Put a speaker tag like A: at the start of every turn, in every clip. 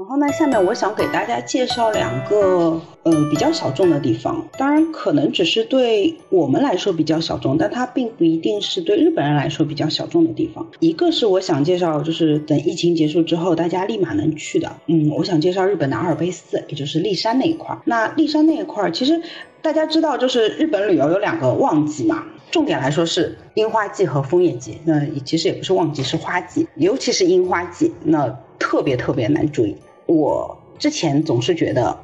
A: 然后呢，下面我想给大家介绍两个呃比较小众的地方，当然可能只是对我们来说比较小众，但它并不一定是对日本人来说比较小众的地方。一个是我想介绍，就是等疫情结束之后，大家立马能去的。嗯，我想介绍日本的阿尔卑斯，也就是立山那一块儿。那立山那一块儿，其实大家知道，就是日本旅游有两个旺季嘛，重点来说是樱花季和枫叶季。那其实也不是旺季，是花季，尤其是樱花季，那特别特别难注意。我之前总是觉得，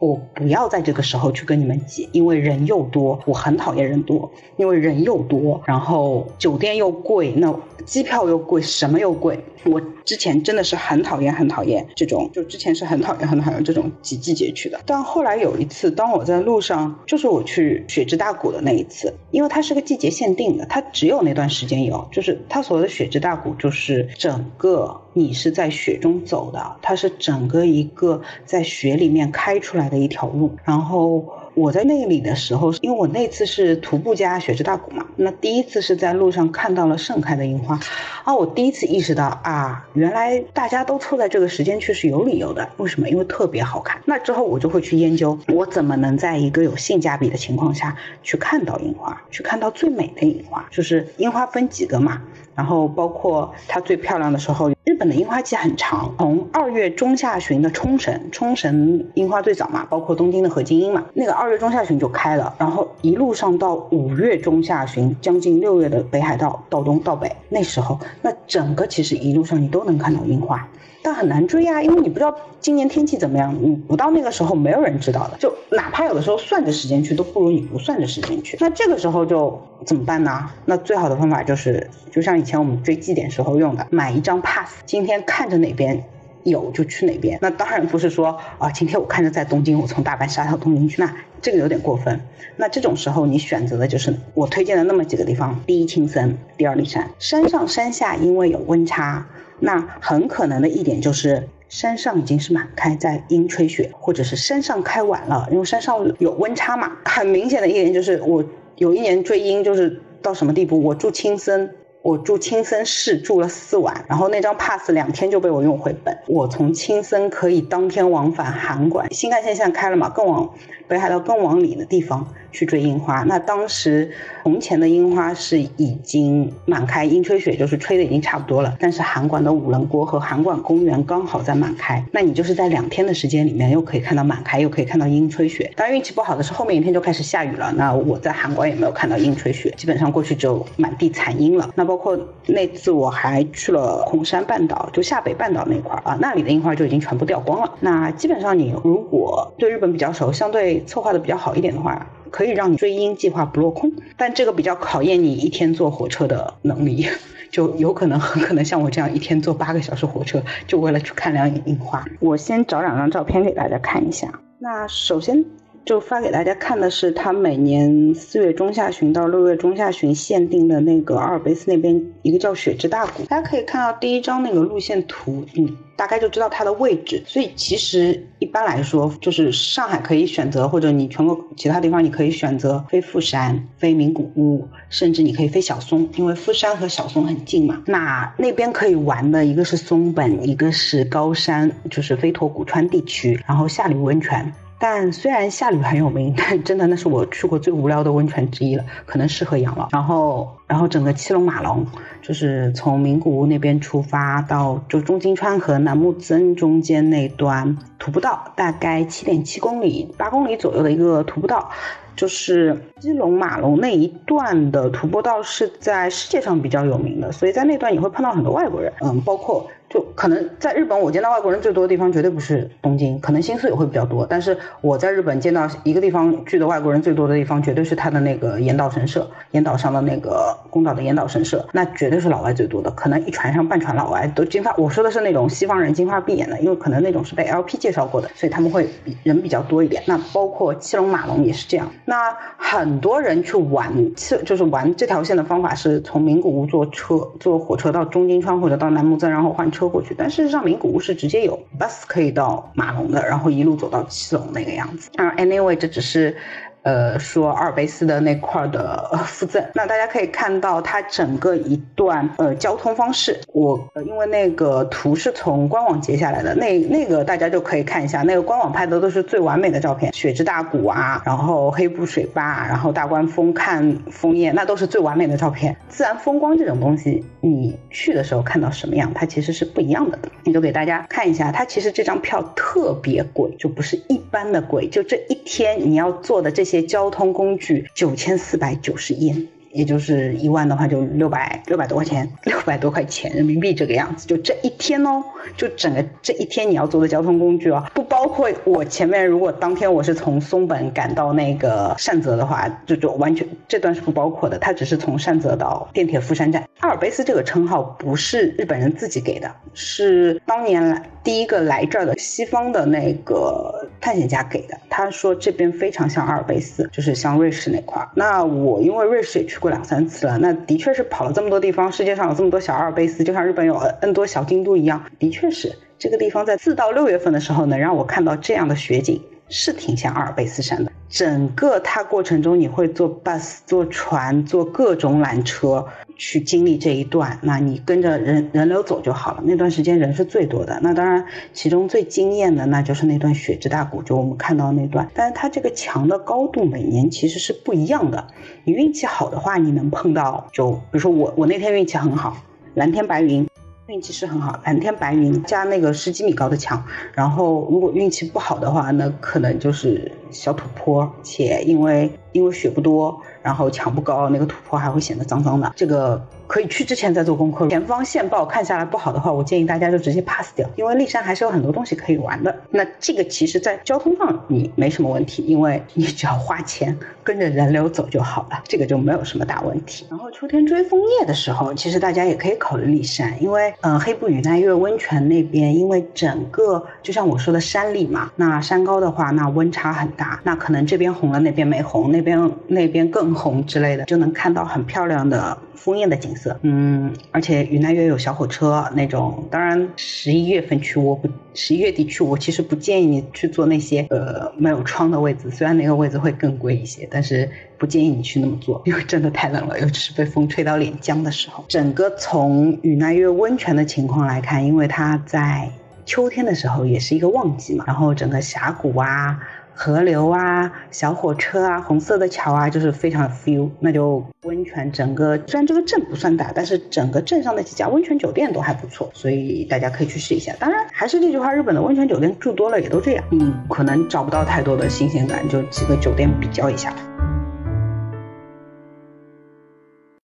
A: 我不要在这个时候去跟你们挤，因为人又多，我很讨厌人多，因为人又多，然后酒店又贵，那机票又贵，什么又贵。我之前真的是很讨厌，很讨厌这种，就之前是很讨厌，很讨厌这种挤季节去的。但后来有一次，当我在路上，就是我去雪之大谷的那一次，因为它是个季节限定的，它只有那段时间有。就是它所谓的雪之大谷，就是整个你是在雪中走的，它是整个一个在雪里面开出来的一条路，然后。我在那里的时候，因为我那次是徒步加雪之大谷嘛，那第一次是在路上看到了盛开的樱花，啊，我第一次意识到啊，原来大家都凑在这个时间去是有理由的。为什么？因为特别好看。那之后我就会去研究，我怎么能在一个有性价比的情况下去看到樱花，去看到最美的樱花。就是樱花分几个嘛，然后包括它最漂亮的时候。日本的樱花季很长，从二月中下旬的冲绳，冲绳樱花最早嘛，包括东京的和津樱嘛，那个二月中下旬就开了，然后一路上到五月中下旬，将近六月的北海道到东到北，那时候那整个其实一路上你都能看到樱花。但很难追啊，因为你不知道今年天气怎么样，你不到那个时候没有人知道的。就哪怕有的时候算着时间去，都不如你不算着时间去。那这个时候就怎么办呢？那最好的方法就是，就像以前我们追祭点时候用的，买一张 pass，今天看着哪边有就去哪边。那当然不是说啊，今天我看着在东京，我从大阪杀到东京去，那这个有点过分。那这种时候你选择的就是我推荐的那么几个地方：第一青森，第二立山。山上山下因为有温差。那很可能的一点就是，山上已经是满开，在阴吹雪，或者是山上开晚了，因为山上有温差嘛。很明显的一点就是，我有一年追樱，就是到什么地步，我住青森。我住青森市住了四晚，然后那张 pass 两天就被我用回本。我从青森可以当天往返函馆，新干线现在开了嘛，更往北海道更往里的地方去追樱花。那当时从前的樱花是已经满开，樱吹雪就是吹的已经差不多了。但是函馆的五棱郭和函馆公园刚好在满开，那你就是在两天的时间里面又可以看到满开，又可以看到樱吹雪。当然运气不好的是后面一天就开始下雨了，那我在函馆也没有看到樱吹雪，基本上过去只有满地残樱了。那包括那次我还去了红山半岛，就下北半岛那块儿啊，那里的樱花就已经全部掉光了。那基本上你如果对日本比较熟，相对策划的比较好一点的话，可以让你追樱计划不落空。但这个比较考验你一天坐火车的能力，就有可能很可能像我这样一天坐八个小时火车，就为了去看两眼樱花。我先找两张照片给大家看一下。那首先。就发给大家看的是，他每年四月中下旬到六月中下旬限定的那个阿尔卑斯那边一个叫雪之大谷。大家可以看到第一张那个路线图，你大概就知道它的位置。所以其实一般来说，就是上海可以选择，或者你全国其他地方你可以选择飞富山、飞名古屋，甚至你可以飞小松，因为富山和小松很近嘛。那那边可以玩的一个是松本，一个是高山，就是飞驼谷川地区，然后下里温泉。但虽然下吕很有名，但真的那是我去过最无聊的温泉之一了，可能适合养老。然后，然后整个七龙马龙，就是从名古屋那边出发到就中金川和楠木曾中间那段徒步道，大概七点七公里、八公里左右的一个徒步道，就是基隆马龙那一段的徒步道是在世界上比较有名的，所以在那段也会碰到很多外国人，嗯，包括。就可能在日本，我见到外国人最多的地方绝对不是东京，可能新宿也会比较多。但是我在日本见到一个地方聚的外国人最多的地方，绝对是他的那个岩岛神社，岩岛上的那个宫岛的岩岛神社，那绝对是老外最多的。可能一船上半船老外都金发，我说的是那种西方人金发碧眼的，因为可能那种是被 LP 介绍过的，所以他们会比人比较多一点。那包括七龙马龙也是这样。那很多人去玩七就是玩这条线的方法是从名古屋坐车坐火车到中金川或者到楠木曾，然后换车。车过去，但事实上名古屋是直接有 bus 可以到马龙的，然后一路走到七龙那个样子。啊，anyway，这只是呃，说阿尔卑斯的那块的附赠，那大家可以看到它整个一段呃交通方式，我因为那个图是从官网截下来的，那那个大家就可以看一下，那个官网拍的都是最完美的照片，雪之大谷啊，然后黑布水坝，然后大观峰看枫叶，那都是最完美的照片。自然风光这种东西，你去的时候看到什么样，它其实是不一样的。你就给大家看一下，它其实这张票特别贵，就不是一般的贵，就这一天你要坐的这些些交通工具，九千四百九十烟。也就是一万的话，就六百六百多块钱，六百多块钱人民币这个样子。就这一天哦，就整个这一天你要坐的交通工具哦，不包括我前面如果当天我是从松本赶到那个善泽的话，就就完全这段是不包括的。它只是从善泽到电铁富山站。阿尔卑斯这个称号不是日本人自己给的，是当年来第一个来这儿的西方的那个探险家给的。他说这边非常像阿尔卑斯，就是像瑞士那块儿。那我因为瑞士也去。过两三次了，那的确是跑了这么多地方，世界上有这么多小阿尔卑斯，就像日本有 N 多小京都一样，的确是这个地方在四到六月份的时候能让我看到这样的雪景，是挺像阿尔卑斯山的。整个它过程中你会坐 bus、坐船、坐各种缆车。去经历这一段，那你跟着人人流走就好了。那段时间人是最多的。那当然，其中最惊艳的那就是那段雪之大谷，就我们看到那段。但是它这个墙的高度每年其实是不一样的。你运气好的话，你能碰到，就比如说我，我那天运气很好，蓝天白云，运气是很好，蓝天白云加那个十几米高的墙。然后如果运气不好的话，那可能就是小土坡，且因为因为雪不多。然后墙不高，那个土坡还会显得脏脏的。这个。可以去之前再做功课。前方线报看下来不好的话，我建议大家就直接 pass 掉，因为骊山还是有很多东西可以玩的。那这个其实，在交通上你没什么问题，因为你只要花钱跟着人流走就好了，这个就没有什么大问题。然后秋天追枫叶的时候，其实大家也可以考虑骊山，因为嗯黑布与奈月温泉那边，因为整个就像我说的山里嘛，那山高的话，那温差很大，那可能这边红了那边没红，那边那边更红之类的，就能看到很漂亮的枫叶的景色。嗯，而且云南也有小火车那种。当然，十一月份去我不，十一月底去我其实不建议你去坐那些呃没有窗的位置，虽然那个位置会更贵一些，但是不建议你去那么坐，因为真的太冷了，尤其是被风吹到脸僵的时候。整个从云南月温泉的情况来看，因为它在秋天的时候也是一个旺季嘛，然后整个峡谷啊。河流啊，小火车啊，红色的桥啊，就是非常 feel。那就温泉，整个虽然这个镇不算大，但是整个镇上的几家温泉酒店都还不错，所以大家可以去试一下。当然，还是那句话，日本的温泉酒店住多了也都这样，嗯可能找不到太多的新鲜感，就几个酒店比较一下。